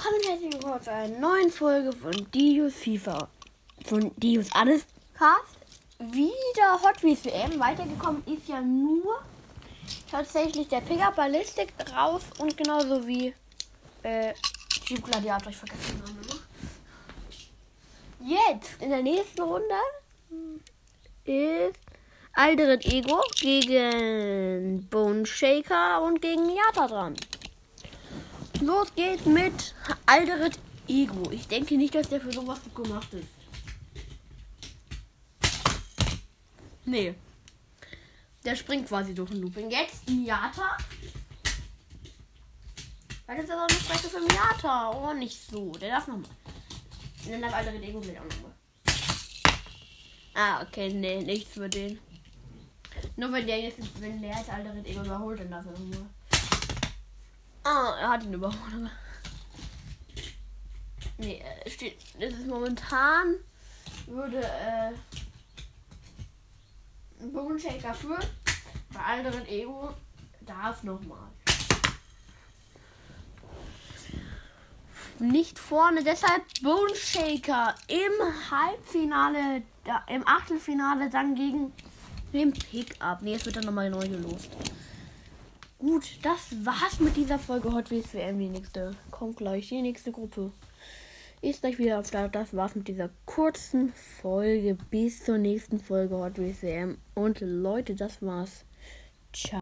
Hallo und herzlich willkommen zu einer neuen Folge von Dios FIFA. Von Dios Alles Cast. Wieder Hot Wheels WM. Weitergekommen ist ja nur tatsächlich der Pickup Ballistic raus und genauso wie äh, Jeep Gladiator. Ich vergesse den Namen immer. Jetzt in der nächsten Runde ist Alderet Ego gegen Bone Shaker und gegen Miata dran. Los geht's mit Alderet Ego. Ich denke nicht, dass der für sowas gemacht ist. Nee. Der springt quasi durch den Looping. Jetzt Miata. Weil das ist aber eine für Miata. Oh, nicht so. Der darf nochmal. Dann darf Alderet Ego gleich auch nochmal. Ah, okay, nee, nichts für den. Nur wenn der jetzt, wenn der jetzt Alderet Ego überholt, dann darf er nochmal. Ah, er hat ihn überholt. Nee, äh, steht. Das ist momentan. Würde äh. Bone Shaker führen. Bei anderen Ego darf nochmal. Nicht vorne, deshalb Bone Shaker im Halbfinale, im Achtelfinale dann gegen den Pickup. Nee, es wird dann nochmal neu gelost. Gut, das war's mit dieser Folge Hot Wheels WM. Die nächste kommt gleich. Die nächste Gruppe ist gleich wieder am Start. Das war's mit dieser kurzen Folge. Bis zur nächsten Folge Hot Wheels WM. Und Leute, das war's. Ciao.